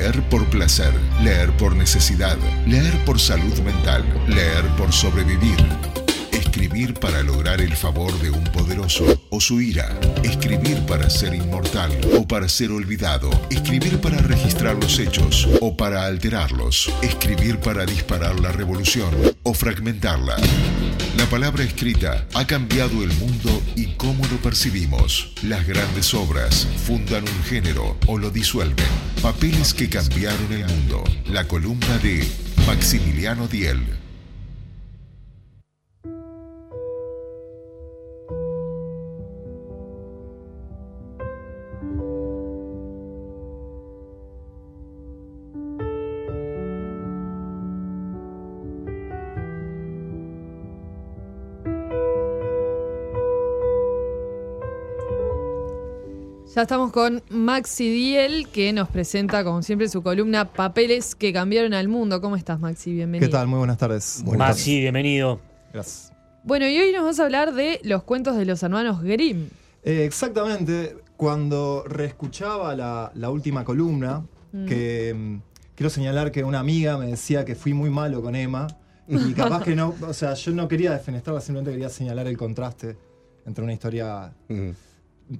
Leer por placer, leer por necesidad, leer por salud mental, leer por sobrevivir. Escribir para lograr el favor de un poderoso su ira. Escribir para ser inmortal o para ser olvidado. Escribir para registrar los hechos o para alterarlos. Escribir para disparar la revolución o fragmentarla. La palabra escrita ha cambiado el mundo y cómo lo percibimos. Las grandes obras fundan un género o lo disuelven. Papeles que cambiaron el mundo. La columna de Maximiliano Diel. Ya estamos con Maxi Diel, que nos presenta, como siempre, su columna Papeles que cambiaron al mundo. ¿Cómo estás, Maxi? Bienvenido. ¿Qué tal? Muy buenas tardes. Maxi, bienvenido. Gracias. Bueno, y hoy nos vas a hablar de los cuentos de los hermanos Grimm. Eh, exactamente. Cuando reescuchaba la, la última columna, Mm. que mm, quiero señalar que una amiga me decía que fui muy malo con Emma. Y capaz que no, o sea, yo no quería defenestrarla, simplemente quería señalar el contraste entre una historia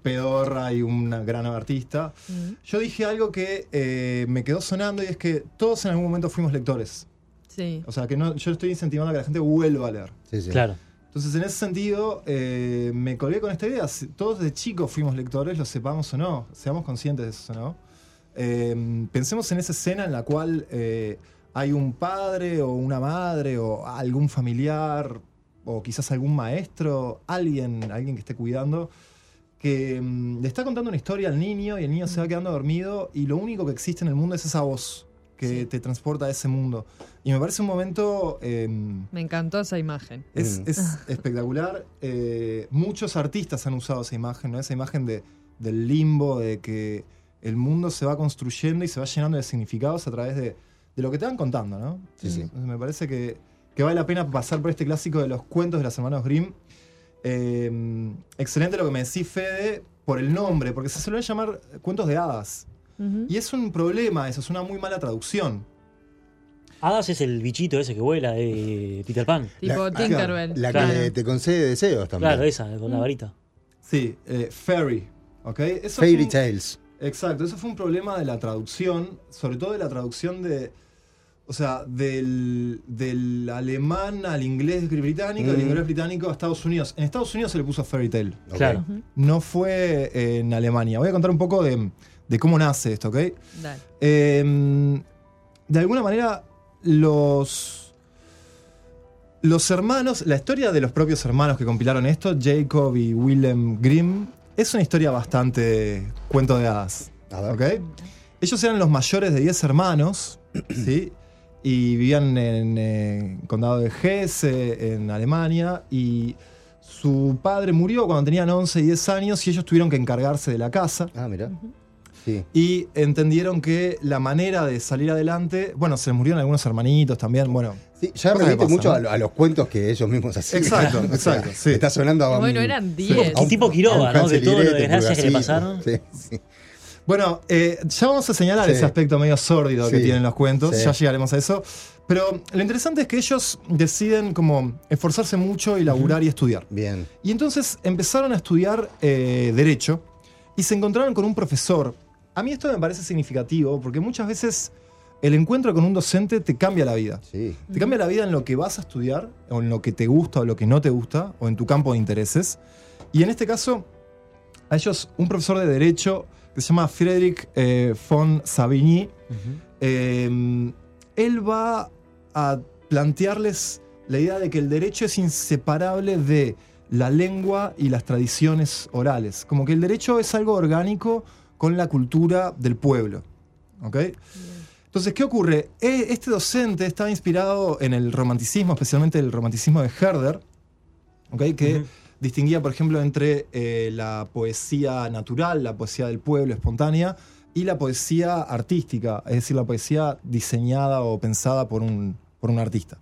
pedorra y una gran artista. Mm. Yo dije algo que eh, me quedó sonando y es que todos en algún momento fuimos lectores. Sí. O sea, que no, yo estoy incentivando a que la gente vuelva a leer. Sí, sí. Claro. Entonces, en ese sentido, eh, me colgué con esta idea. Todos de chicos fuimos lectores, lo sepamos o no, seamos conscientes de eso o no. Eh, pensemos en esa escena en la cual eh, hay un padre o una madre o algún familiar o quizás algún maestro, alguien, alguien que esté cuidando, que mm, le está contando una historia al niño y el niño se va quedando dormido y lo único que existe en el mundo es esa voz que Sí. te transporta a ese mundo. Y me parece un momento... em, Me encantó esa imagen. es, Mm. es espectacular. Eh, muchos artistas han usado esa imagen, ¿no? Esa imagen de, del limbo, de que el mundo se va construyendo y se va llenando de significados a través de, de lo que te van contando, ¿no? Sí, sí. Me parece que, que vale la pena pasar por este clásico de los cuentos de los hermanos Grimm. Eh, excelente lo que me decís, Fede, por el nombre, porque se suelen llamar cuentos de hadas. Y es un problema, eso es una muy mala traducción. Hadas es el bichito ese que vuela de Peter Pan. Tipo La- Tinkerbell. La Claro. que te concede deseos también. Claro, esa, con la varita. Sí, eh, fairy. ¿ok? Eso Fairy un- Tales. Exacto, eso fue un problema de la traducción, sobre todo de la traducción de, o sea, del, del alemán al inglés británico, del Mm. inglés británico a Estados Unidos. En Estados Unidos se le puso fairy tale, Ok. Claro. no fue en Alemania. Voy a contar un poco de, de cómo nace esto, ¿ok? Dale. Eh, de alguna manera, los, los hermanos, la historia de los propios hermanos que compilaron esto, Jacob y Willem Grimm, es una historia bastante cuento de hadas. A ver. ¿ok? Ellos eran los mayores de 10 hermanos, ¿sí? Y vivían en eh, el condado de Hesse, en Alemania, y su padre murió cuando tenían 11 y 10 años y ellos tuvieron que encargarse de la casa Ah, mira. Sí. y entendieron que la manera de salir adelante, bueno, se les murieron algunos hermanitos también, bueno. Sí, ya pasan, mucho ¿no? a, lo- a los cuentos que ellos mismos hacían. Exacto, O sea, exacto, sí. Está sonando a un, Bueno, eran a 10. un- Tipo Quiroga, a un ¿no? De todo lo desgracias que le pasaron. Sí, sí. Bueno, eh, ya vamos a señalar Sí. ese aspecto medio sórdido que tienen los cuentos, Sí. ya llegaremos a eso. Pero lo interesante es que ellos deciden como esforzarse mucho y laburar y estudiar. Bien. Y entonces empezaron a estudiar eh, Derecho y se encontraron con un profesor. A mí esto me parece significativo porque muchas veces el encuentro con un docente te cambia la vida. Sí. Te cambia la vida en lo que vas a estudiar, o en lo que te gusta o lo que no te gusta, o en tu campo de intereses. Y en este caso, a ellos, un profesor de Derecho que se llama Friedrich eh, von Savigny, eh, él va a plantearles la idea de que el derecho es inseparable de la lengua y las tradiciones orales. Como que el derecho es algo orgánico con la cultura del pueblo. ¿Ok? Entonces, ¿qué ocurre? Eh, Este docente estaba inspirado en el romanticismo, especialmente el romanticismo de Herder, ¿ok? que Ujú. Distinguía, por ejemplo, entre eh, la poesía natural, la poesía del pueblo, espontánea, y la poesía artística, es decir, la poesía diseñada o pensada por un, por un artista.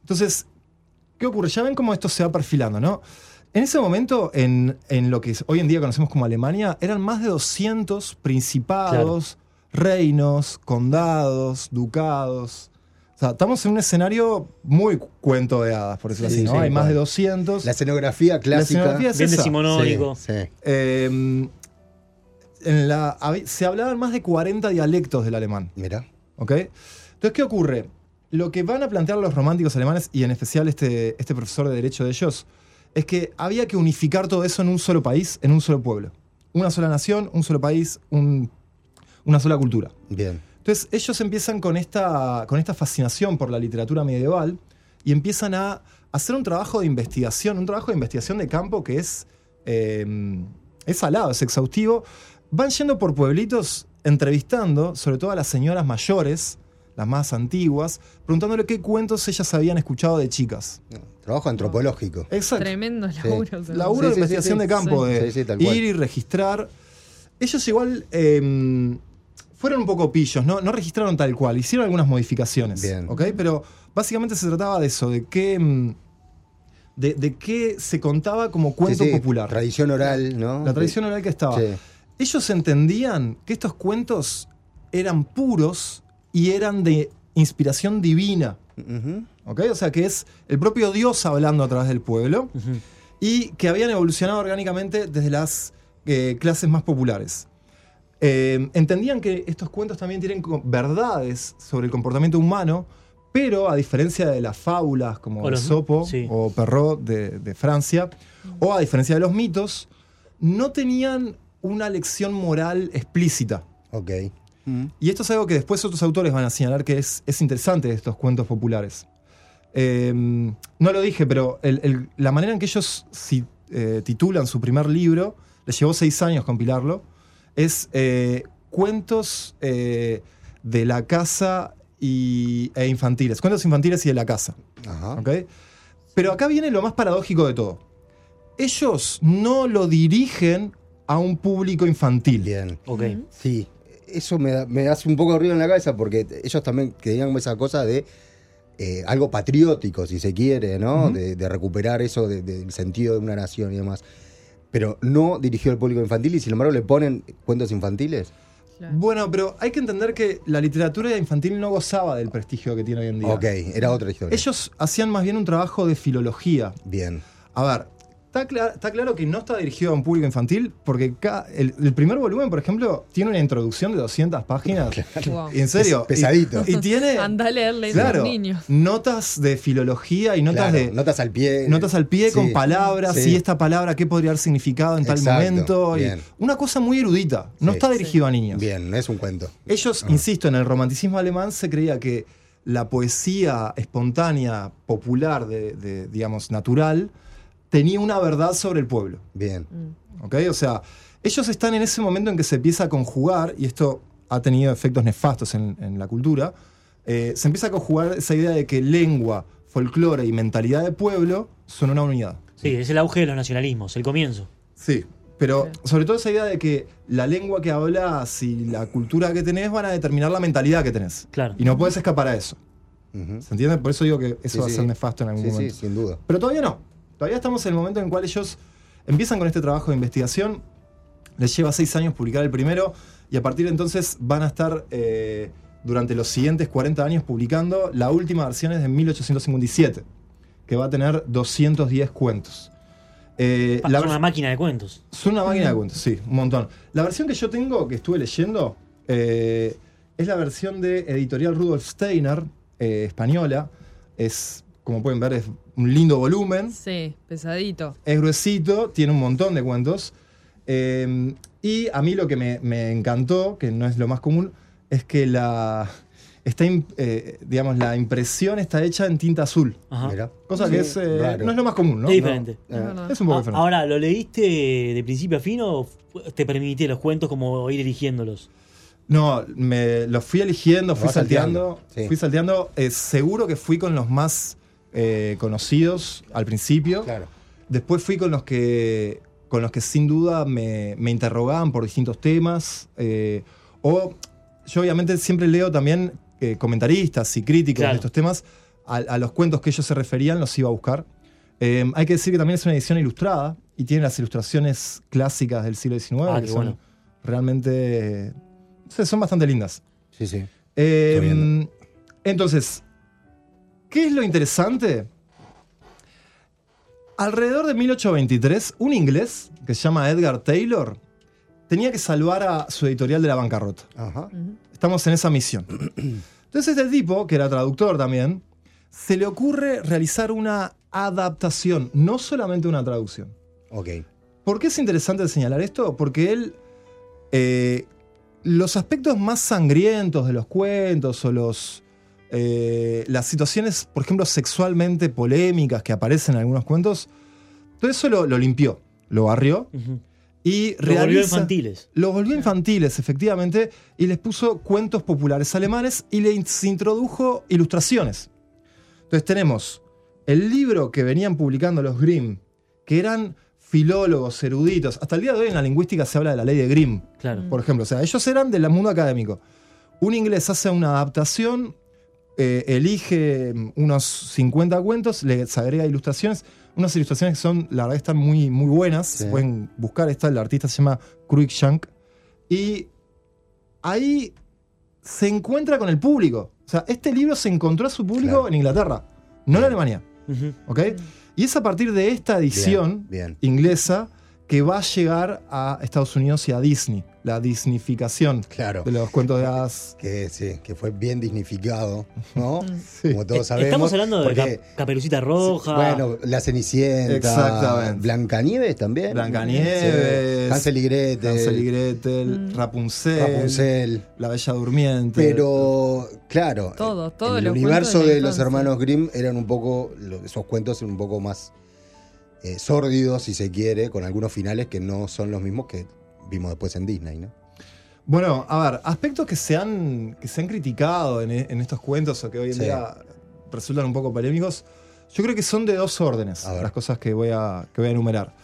Entonces, ¿qué ocurre? Ya ven cómo esto se va perfilando, ¿no? En ese momento, en, en lo que hoy en día conocemos como Alemania, eran más de 200 principados, reinos, condados, ducados. Sea, estamos en un escenario muy cuento de hadas, por decirlo Sí, así, ¿no? sí, Hay más de 200. La escenografía clásica. escenografía es Bien decimonónico. Sí, sí. Eh, en la, se hablaban más de 40 dialectos del alemán. Mira. ¿ok? Entonces, ¿qué ocurre? Lo que van a plantear los románticos alemanes, y en especial este, este profesor de derecho de ellos, es que había que unificar todo eso en un solo país, en un solo pueblo. Una sola nación, un solo país, un- una sola cultura. Bien. Entonces ellos empiezan con esta, con esta fascinación por la literatura medieval y empiezan a hacer un trabajo de investigación, un trabajo de investigación de campo que es, eh, es salado, es exhaustivo. Van yendo por pueblitos entrevistando, sobre todo a las señoras mayores, las más antiguas, preguntándole qué cuentos ellas habían escuchado de chicas. Trabajo antropológico. Exacto. Tremendo laburo. sea. Laburo de Sí, sí, investigación sí, de campo, sí. de Sí, sí, ir y registrar. Ellos igual eh, fueron un poco pillos, ¿no? no registraron tal cual, hicieron algunas modificaciones. Bien. ¿ok? Pero básicamente se trataba de eso, de qué, mm, de, de qué se contaba como cuento Sí, sí, popular. Tradición oral, ¿no? La tradición oral que estaba. Sí. Ellos entendían que estos cuentos eran puros y eran de inspiración divina. O sea, que es el propio Dios hablando a través del pueblo y que habían evolucionado orgánicamente desde las eh, clases más populares. Eh, entendían que estos cuentos también tienen verdades sobre el comportamiento humano, pero a diferencia de las fábulas como O los- Sopo sí. o Perrault de, de Francia, o a diferencia de los mitos, no tenían una lección moral explícita. Ok. Mm. Y esto es algo que después otros autores van a señalar que es, es interesante de estos cuentos populares. Eh, no lo dije, pero el- el- la manera en que ellos si- eh, titulan su primer libro, les llevó seis años compilarlo, es eh, cuentos eh, de la casa y, e infantiles. Cuentos infantiles y de la casa. Ajá. ¿ok? Pero acá viene lo más paradójico de todo. Ellos no lo dirigen a un público infantil. Bien. Ok. Sí. Eso me, da- me hace un poco de ruido en la cabeza porque ellos también tenían esa cosa de eh, algo patriótico, si se quiere, ¿no? De, de recuperar eso de- del sentido de una nación y demás. Pero no dirigió al público infantil y sin embargo le ponen cuentos infantiles. Claro. Bueno, pero hay que entender que la literatura infantil no gozaba del prestigio que tiene hoy en día. Ok, era otra historia. Ellos hacían más bien un trabajo de filología. Bien. A ver, está, cla- está claro que no está dirigido a un público infantil porque el, el primer volumen, por ejemplo, tiene una introducción de 200 páginas. Wow. Y en serio. Pes- pesadito. Y, y tiene Anda a leerle a claro, los niños. notas de filología y notas Claro, de. notas al pie. Notas al pie con palabras, sí. y esta palabra qué podría haber significado en tal Exacto, momento. y una cosa muy erudita. No Sí. está dirigido a niños. Bien, no es un cuento. Ellos, insisto, en el romanticismo alemán se creía que la poesía espontánea, popular, de, de, digamos, natural, tenía una verdad sobre el pueblo. Bien. Mm. ¿ok? O sea, ellos están en ese momento en que se empieza a conjugar, y esto ha tenido efectos nefastos en, en la cultura, eh, se empieza a conjugar esa idea de que lengua, folclore y mentalidad de pueblo son una unidad. Sí, es el auge de los nacionalismos, el comienzo. Sí. Pero sobre todo esa idea de que la lengua que hablas y la cultura que tenés van a determinar la mentalidad que tenés. Claro. Y no puedes escapar a eso. Ujú. ¿Se entiende? Por eso digo que eso Sí, va a sí. ser nefasto en algún Sí, sí, momento. sin duda. Pero todavía no. Todavía estamos en el momento en el cual ellos empiezan con este trabajo de investigación. Les lleva seis años publicar el primero y a partir de entonces van a estar eh, durante los siguientes 40 años publicando. La última versión es de 1857, que va a tener 210 cuentos. Eh, Pa, la vers- una máquina de cuentos. son una máquina de cuentos, sí, un montón. La versión que yo tengo, que estuve leyendo, eh, es la versión de editorial Rudolf Steiner, eh, española. Es, como pueden ver, es un lindo volumen. Sí, pesadito. Es gruesito, tiene un montón de cuentos. Eh, y a mí lo que me, me encantó, que no es lo más común, es que la, está, eh, digamos, la impresión está hecha en tinta azul. Ajá. Mira. Cosa Sí, que es, eh, no es lo más común, ¿no? Es diferente. Es Eh, un poco Ah, diferente. Ahora, ¿lo leíste de principio a fin o te permití los cuentos como ir eligiéndolos? No, me los fui eligiendo, fui salteando. salteando, sí. Fui salteando. Eh, seguro que fui con los más eh, conocidos al principio. Claro. Después fui con los que, con los que sin duda me, me interrogaban por distintos temas. eh, o yo obviamente siempre leo también eh, comentaristas y críticos Claro. de estos temas. A, a los cuentos que ellos se referían los iba a buscar. Eh, hay que decir que también es una edición ilustrada y tiene las ilustraciones clásicas del siglo XIX, Ah, que son bueno. realmente Entonces son bastante lindas. Sí, sí. Eh, entonces, ¿qué es lo interesante? Alrededor de 1823, un inglés que se llama Edgar Taylor tenía que salvar a su editorial de la bancarrota. Ajá. Estamos en esa misión. Entonces este tipo, que era traductor también, se le ocurre realizar una adaptación, no solamente una traducción. Ok. ¿Por qué es interesante señalar esto? Porque él, eh, los aspectos más sangrientos de los cuentos o los, eh, las situaciones, por ejemplo, sexualmente polémicas que aparecen en algunos cuentos, todo eso lo, lo limpió, lo barrió Ujú. y Lo volvió infantiles. los volvió infantiles, efectivamente, y les puso cuentos populares alemanes y les introdujo ilustraciones. Entonces tenemos el libro que venían publicando los Grimm, que eran filólogos, eruditos. Hasta el día de hoy en la lingüística se habla de la ley de Grimm, Claro. por ejemplo. O sea, ellos eran del mundo académico. Un inglés hace una adaptación, eh, elige mm, unos 50 cuentos, les agrega ilustraciones. Unas ilustraciones que son, la verdad, están muy, muy buenas. Sí. Se pueden buscar. Está, el artista se llama Cruikshank. Y ahí se encuentra con el público. O sea, este libro se encontró a su público Claro. en Inglaterra, no en Alemania. ¿Ok? Y es a partir de esta edición Bien. inglesa que va a llegar a Estados Unidos y a Disney. La disnificación Claro. de los cuentos de hadas. Que sí, que fue bien dignificado, ¿no? Sí. Como todos sabemos. Estamos hablando de Cap- Caperucita Roja. Bueno, La Cenicienta. Exactamente. Blancanieves también. Blancanieves, Sí. Hansel y Gretel. Hansel y Gretel, Rapunzel, Rapunzel. La Bella Durmiente. Pero, claro. Todo, todo en el los universo de los hermanos Grimm eran un poco. Esos cuentos eran un poco más eh, sórdidos, si se quiere, con algunos finales que no son los mismos que vimos después en Disney, ¿no? Bueno, a ver, aspectos que se han, que se han criticado en, e- en estos cuentos o que hoy en Sí. día resultan un poco polémicos, yo creo que son de dos órdenes las cosas que voy a, que voy a enumerar.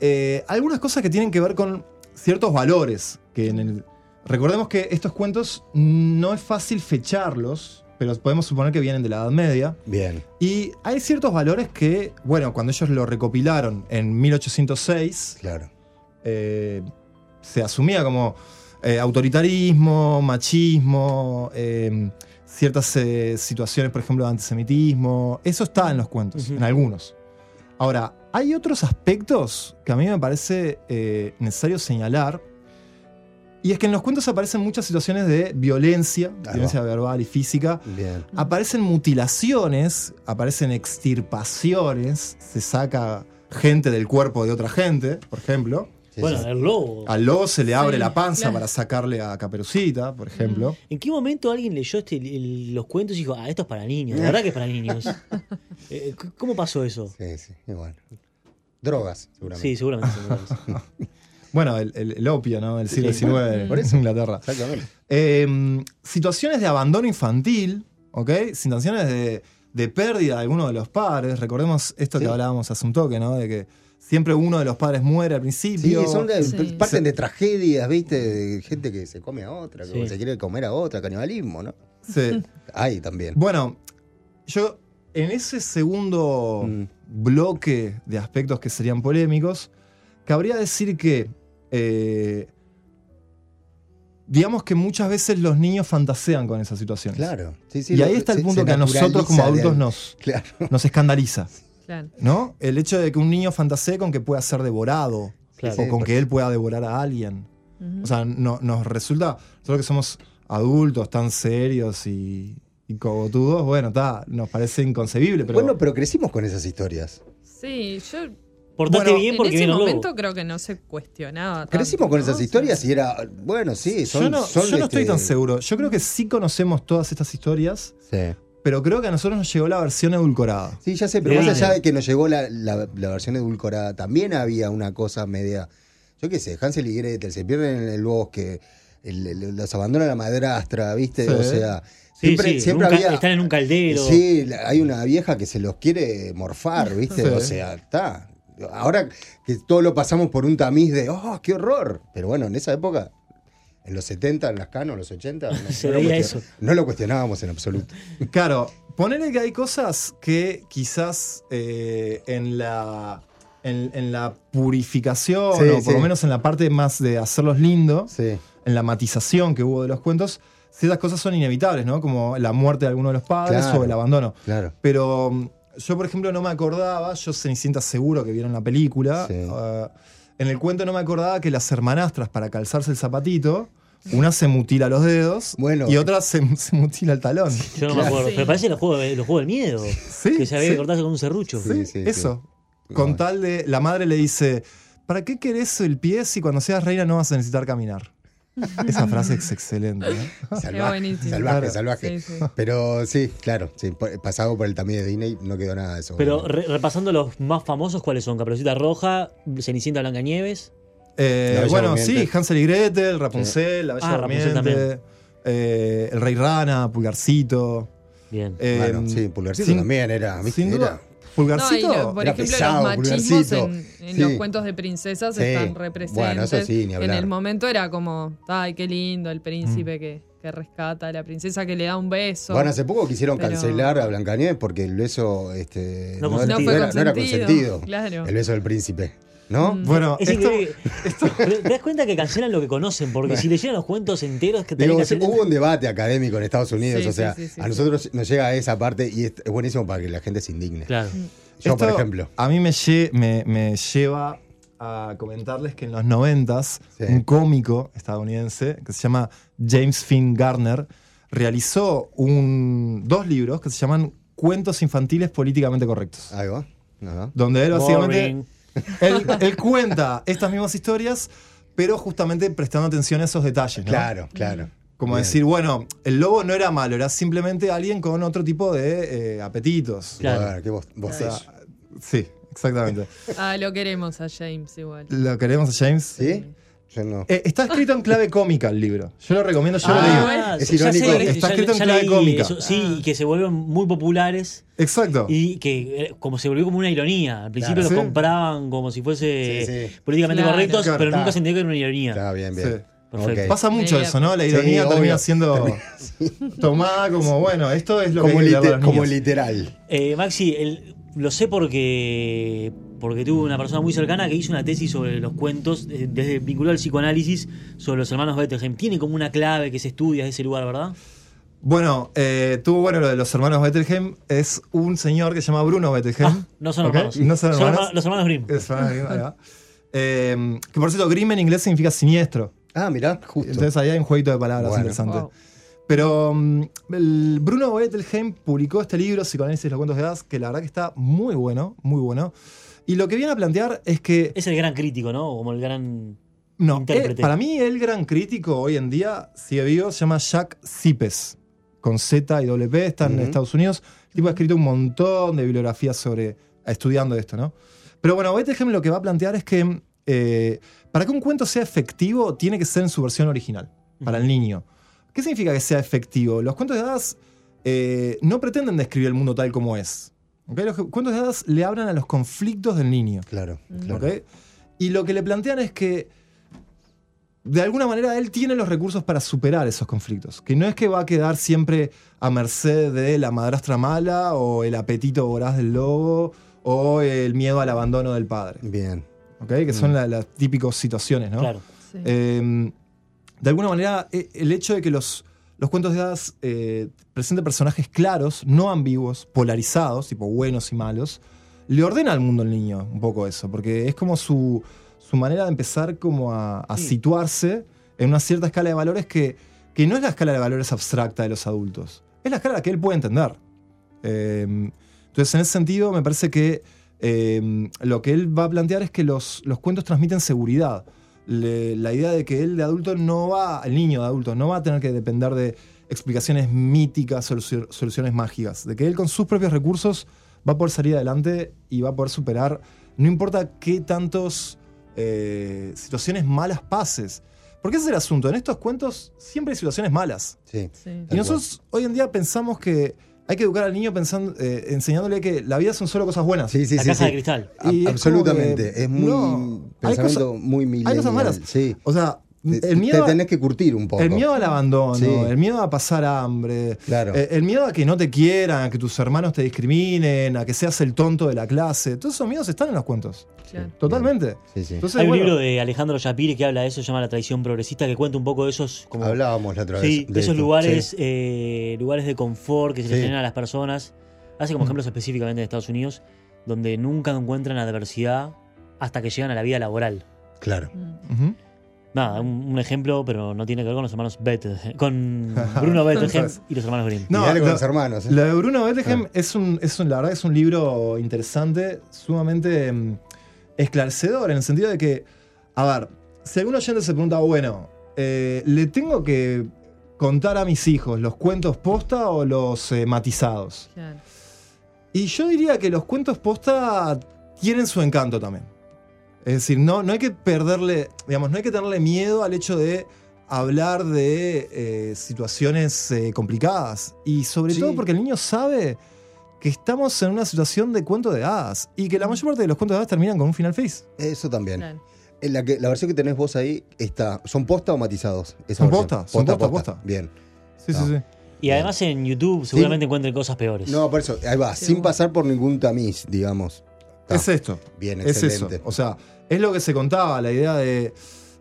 Eh, algunas cosas que tienen que ver con ciertos valores, que en el... Recordemos que estos cuentos no es fácil fecharlos, pero podemos suponer que vienen de la Edad Media. Bien. Y hay ciertos valores que, bueno, cuando ellos lo recopilaron en 1806, Claro. Eh, se asumía como eh, autoritarismo, machismo, eh, ciertas eh, situaciones, por ejemplo, de antisemitismo. Eso está en los cuentos, en algunos. Ahora, hay otros aspectos que a mí me parece eh, necesario señalar. Y es que en los cuentos aparecen muchas situaciones de violencia, violencia verbal y física. Bien. Aparecen mutilaciones, aparecen extirpaciones, se saca gente del cuerpo de otra gente, por ejemplo. Sí, bueno, sí. el lobo. Al lobo se le abre Sí, la panza claro. para sacarle a Caperucita, por ejemplo. ¿En qué momento alguien leyó este, el- los cuentos y dijo, ah, esto es para niños? La verdad que es para niños. Eh, c- ¿Cómo pasó eso? Sí, sí. Bueno. Drogas, seguramente. Sí, seguramente. seguramente. Bueno, el, el- el opio, ¿no? Del siglo. XIX Por eso. Inglaterra. Exactamente. Eh, situaciones de abandono infantil, ¿ok? Situaciones de, de pérdida de alguno de los padres. Recordemos esto que hablábamos hace un toque, ¿no? De que siempre uno de los padres muere al Sí, principio. son de- Sí. parten de tragedias, ¿viste? De gente que se come a otra, que Sí. se quiere comer a otra, canibalismo, ¿no? Sí. Hay también. Bueno, yo en ese segundo Mm. bloque de aspectos que serían polémicos, cabría decir que, eh, digamos que muchas veces los niños fantasean con esas situaciones. Claro. Sí, sí, y ahí está el punto se que a nosotros como de adultos nos, Claro. nos escandaliza, Claro. ¿no? El hecho de que un niño fantasee con que pueda ser devorado Claro. o Sí, con que él pueda devorar a alguien. O sea, no- nos resulta, nosotros que somos adultos tan serios y, y cogotudos, bueno, está, nos parece inconcebible, pero... Bueno, pero crecimos con esas historias. Sí, yo Portate Bueno, bien en ese viene el lobo. momento creo que no se cuestionaba. tanto, Crecimos con ¿no? esas historias y era, bueno, sí, son... yo no, son, yo no estoy este, tan seguro. Yo creo que sí conocemos todas estas historias, Sí. Pero creo que a nosotros nos llegó la versión edulcorada. Sí, ya sé, pero más allá de que nos llegó la, la- la versión edulcorada, también había una cosa media. Yo qué sé, Hansel y Gretel se pierden en el bosque, el- el- los abandona la madrastra, ¿viste? Sí. O sea, siempre, sí, siempre había. Están en un caldero. Sí, hay una vieja que se los quiere morfar, ¿viste? Sí. O sea, está. Ahora que todo lo pasamos por un tamiz de, ¡oh, qué horror! Pero bueno, en esa época, en los 70, en las canos, los 80, no, Se no lo veía cuestion- eso. no lo cuestionábamos en absoluto. Claro, ponele que hay cosas que quizás eh, en la. En, en la purificación, Sí, o por sí. lo menos en la parte más de hacerlos lindos, Sí. en la matización que hubo de los cuentos, ciertas cosas son inevitables, ¿no? Como la muerte de alguno de los padres Claro. o el abandono. Claro. Pero mm, yo, por ejemplo, no me acordaba, yo Cenicienta seguro que vieron la película. Sí. En el cuento no me acordaba que las hermanastras, para calzarse el zapatito, una se mutila los dedos Bueno. y otra se, se mutila el talón. Yo no me acuerdo. Sí. Pero parece los juegos, los juegos del miedo. Sí, que se había sí. que cortarse con un serrucho. Sí, sí, eso. sí. Con No. tal de. La madre le dice: ¿Para qué querés el pie si cuando seas reina no vas a necesitar caminar? Esa frase es excelente. ¿no? Salvaje, salvaje, Claro. salvaje. Sí, sí. Pero sí, claro, sí, pasado por el tamiz de Disney no quedó nada de eso. Pero re- repasando los más famosos, ¿cuáles son? Caperucita Roja, Cenicienta Blancanieves. Eh, bueno, Durmiente. sí, Hansel y Gretel, Rapunzel, La Bella Ah, Rapunzel eh, El Rey Rana, Pulgarcito. Bien. eh, bueno, sí, Pulgarcito sin- también era. Sin Era- duda. No, Pulgarcito. lo- por era ejemplo, pesado, los machismos Pulgarcito. en, en Sí. los cuentos de princesas Sí. están representes. Bueno, eso sí, ni en el momento era como, ay, qué lindo, el príncipe que, que rescata a la princesa, que le da un beso. Bueno, hace poco quisieron Pero- cancelar a Blancanieves porque el beso este, No no consentido. era, no era consentido. consentido. Claro. El beso del príncipe. ¿No? Mm. Bueno, Es esto. Pero ¿Te das cuenta que cancelan lo que conocen? Porque si leyeran los cuentos enteros que Digo, tenían que hacer. hubo un debate académico en Estados Unidos, Sí, o sea, sí, sí, a sí. nosotros nos llega a esa parte y es, buenísimo para que la gente se indigne. Claro. Yo, por ejemplo. A mí me, lle- me, me lleva a comentarles que en los noventas, Sí. un cómico estadounidense que se llama James Finn Garner realizó un, dos libros que se llaman Cuentos infantiles políticamente correctos. Ahí va. Ajá. Donde él básicamente. Boring. Él, él cuenta estas mismas historias, pero justamente prestando atención a esos detalles. ¿no? Claro, claro. Como Bien. decir, bueno, el lobo no era malo, era simplemente alguien con otro tipo de eh, apetitos. Claro. Bueno, qué vos, vos O sea, sí, exactamente. Ah, lo queremos a James igual. ¿Lo queremos a James? ¿Sí? Yo no. Eh, está escrito en clave cómica el libro. Yo lo recomiendo, yo lo Ah, Es irónico. sé, Está ya- escrito en ya clave leí cómica. eso, sí, y que se vuelven muy populares leí. Exacto. y que eh, como se volvió como una ironía. Al principio Claro. los Sí. compraban como si fuese Sí, sí. políticamente Claro. correctos, Claro, pero está. nunca se entendió que era una ironía. Está bien, Sí. bien. Perfecto. Ok. Pasa mucho eso, ¿no? La Sí, ironía obvio. termina siendo tomada como, bueno, esto es lo Como, que hay que darle a lite- los como literal. Eh, Maxi, el- lo sé porque porque tuve una persona muy cercana que hizo una tesis sobre los cuentos, eh, desde vinculado al psicoanálisis, sobre los hermanos Bettelheim. Tiene como una clave que se estudia de ese lugar, ¿verdad? Bueno, eh, tuvo bueno lo de los hermanos Bettelheim. Es un señor que se llama Bruno Bettelheim. Ah, no son ¿Ok? hermanos. No son hermanos. herma- los hermanos Grimm. Es. Eh, que por cierto, Grimm en inglés significa siniestro. Ah, mirá, justo. Entonces ahí hay un jueguito de palabras Bueno. interesante. Wow. Pero mm, el Bruno Bettelheim publicó este libro, Psicoanálisis de los cuentos de hadas, que la verdad que está muy bueno, muy bueno. Y lo que viene a plantear es que Es el gran crítico, ¿no? Como el gran. No, intérprete. eh, para mí el gran crítico hoy en día sigue vivo, se llama Jack Zipes, con Z y doble P, está en. Estados Unidos. El tipo ha escrito un montón de bibliografías sobre, estudiando esto, ¿no? Pero bueno, Bettelheim lo que va a plantear es que eh, para que un cuento sea efectivo, tiene que ser en su versión original, para el niño. ¿Qué significa que sea efectivo? Los cuentos de hadas eh, no pretenden describir el mundo tal como es. ¿Ok? Los cuentos de hadas le hablan a los conflictos del niño. Claro, claro. ¿ok? Y lo que le plantean es que de alguna manera él tiene los recursos para superar esos conflictos. Que no es que va a quedar siempre a merced de la madrastra mala o el apetito voraz del lobo o el miedo al abandono del padre. Bien. ¿ok? Que son la- las típicas situaciones, ¿no? Claro. Sí. Eh, de alguna manera, e- el hecho de que los, los cuentos de hadas eh, presenten personajes claros, no ambiguos, polarizados, tipo buenos y malos, le ordena al mundo al niño un poco eso, porque es como su, su manera de empezar como a, a Sí. situarse en una cierta escala de valores que, que no es la escala de valores abstracta de los adultos, es la escala que él puede entender. Eh, entonces, en ese sentido, me parece que eh, lo que él va a plantear es que los, los cuentos transmiten seguridad. Le- la idea de que él de adulto no va, el niño de adulto, no va a tener que depender de explicaciones míticas, solu- soluciones mágicas. De que él con sus propios recursos va a poder salir adelante y va a poder superar, no importa qué tantos eh, situaciones malas pases. Porque ese es el asunto. En estos cuentos siempre hay situaciones malas. Sí. Sí. Y nosotros hoy en día pensamos que hay que educar al niño pensando, eh, enseñándole que la vida son solo cosas buenas. Sí, sí, la sí. de cristal. Es Absolutamente. que- Es muy no, hay pensamiento cosas- muy millennial. cosas malas. Sí. O sea, el miedo, te tenés que curtir un poco. el miedo al abandono, Sí. el miedo a pasar hambre, Claro. eh, el miedo a que no te quieran, a que tus hermanos te discriminen, a que seas el tonto de la clase. Todos esos miedos están en los cuentos. Claro. Totalmente. Sí, sí. Entonces, Hay un bueno, libro de Alejandro Shapiri que habla de eso, se llama La traición progresista, que cuenta un poco de esos como Hablábamos la otra vez. Sí, de esos esto. lugares, Sí. eh, lugares de confort que se les generan a las personas. Hace como Mm. ejemplos específicamente de Estados Unidos, donde nunca encuentran adversidad hasta que llegan a la vida laboral. Claro. Mm. Nada, un, un ejemplo, pero no tiene que ver con los hermanos Bethlehem, con Bruno Bethlehem y los hermanos Grimm. No, y dale con lo- los hermanos. ¿eh? Lo de Bruno Bethlehem Ah. es, un, es un- la verdad es un libro interesante, sumamente mm, esclarecedor, en el sentido de que, a ver, si algún oyente se pregunta, bueno, eh, ¿le tengo que contar a mis hijos los cuentos posta o los eh, matizados? Claro. Y yo diría que los cuentos posta tienen su encanto también. Es decir, no, no hay que perderle, digamos, no hay que tenerle miedo al hecho de hablar de eh, situaciones eh, complicadas. Y sobre Sí. todo porque el niño sabe que estamos en una situación de cuento de hadas y que la mayor parte de los cuentos de hadas terminan con un final feliz. Eso también. Claro. En la, que, la versión que tenés vos ahí está. ¿Son posta o matizados? Esa Son posta, son posta, posta. Bien. Sí, No. sí, sí. Y además en YouTube seguramente encuentren cosas peores. No, por eso, ahí va, sin pasar por ningún tamiz, digamos. Está Es esto. bien, Es excelente. eso. O sea, es lo que se contaba, la idea de,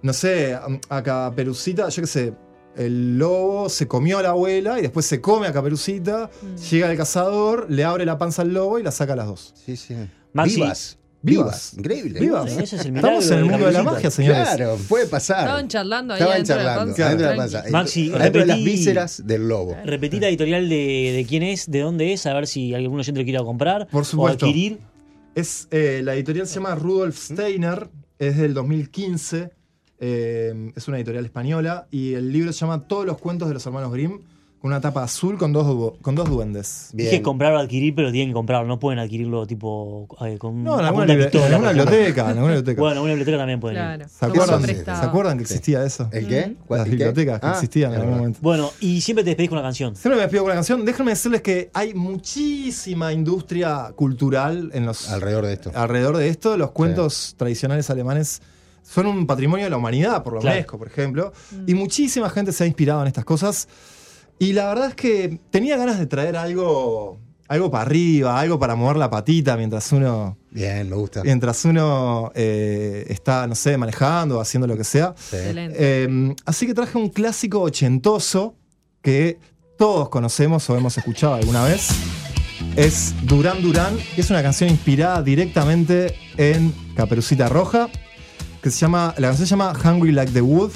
no sé, a Caperucita, yo qué sé, el lobo se comió a la abuela y después se come a Caperucita, Mm. llega el cazador, le abre la panza al lobo y la saca a las dos. Sí, sí. Maxi- vivas. Vivas. Vivas. Increíble. Vivas. Ese es el milagro Estamos en el de mundo de la magia, señores. Claro, puede pasar. Estaban charlando ahí Estaban de charlando. adentro de la panza. Maxi, adentro de las vísceras del lobo. Repetí la editorial de, de quién es, de dónde es, a ver si algún oyente lo quiere comprar Por supuesto. o adquirir. Es, eh, la editorial se llama Rudolf Steiner, es del 2015, eh, es una editorial española y el libro se llama Todos los cuentos de los hermanos Grimm, una tapa azul con dos, con dos duendes. Bien. Dije comprar o adquirir, pero tienen que comprarlo, no pueden adquirirlo tipo eh, con No, en alguna, pistola, en alguna biblioteca, en alguna biblioteca. Bueno, en una biblioteca también pueden ir. Claro. ¿Se Como acuerdan, se ¿Se acuerdan que Sí. existía eso? ¿El qué? ¿Cuál- Las qué? bibliotecas que Ah, existían en algún verdad. momento. Bueno, y siempre te despedís con una canción. Siempre me despido con una canción. Déjenme decirles que hay muchísima industria cultural en los, Alrededor de esto. alrededor de esto. Los cuentos tradicionales alemanes son un patrimonio de la humanidad, por la Claro. UNESCO, por ejemplo. Y muchísima gente se ha inspirado en estas cosas. Y la verdad es que tenía ganas de traer algo, algo para arriba, algo para mover la patita mientras uno, Bien, me gusta. mientras uno eh, está, no sé, manejando o haciendo lo que sea. Sí. Excelente. Eh, así que traje un clásico ochentoso que todos conocemos o hemos escuchado alguna vez. Es Durán Durán, que es una canción inspirada directamente en Caperucita Roja, que se llama, la canción se llama Hungry Like the Wood,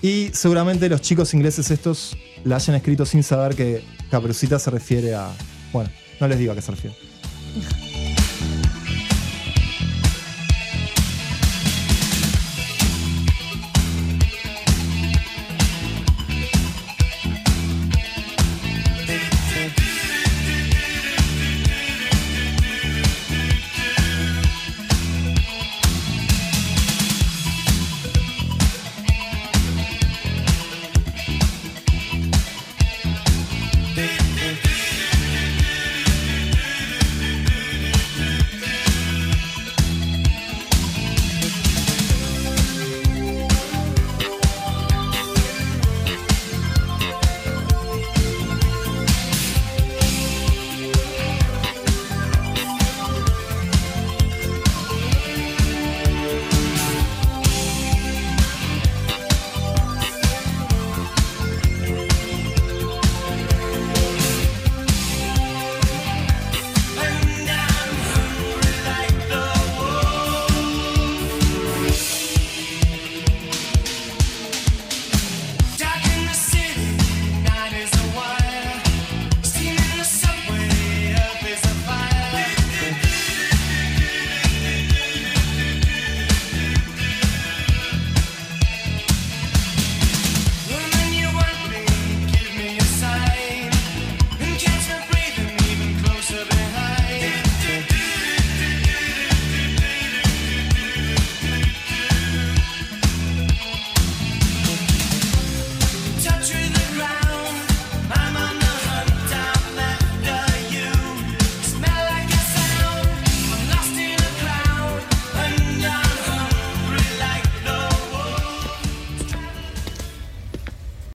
y seguramente los chicos ingleses estos la hayan escrito sin saber que Caperucita se refiere a... Bueno, no les digo a qué se refiere.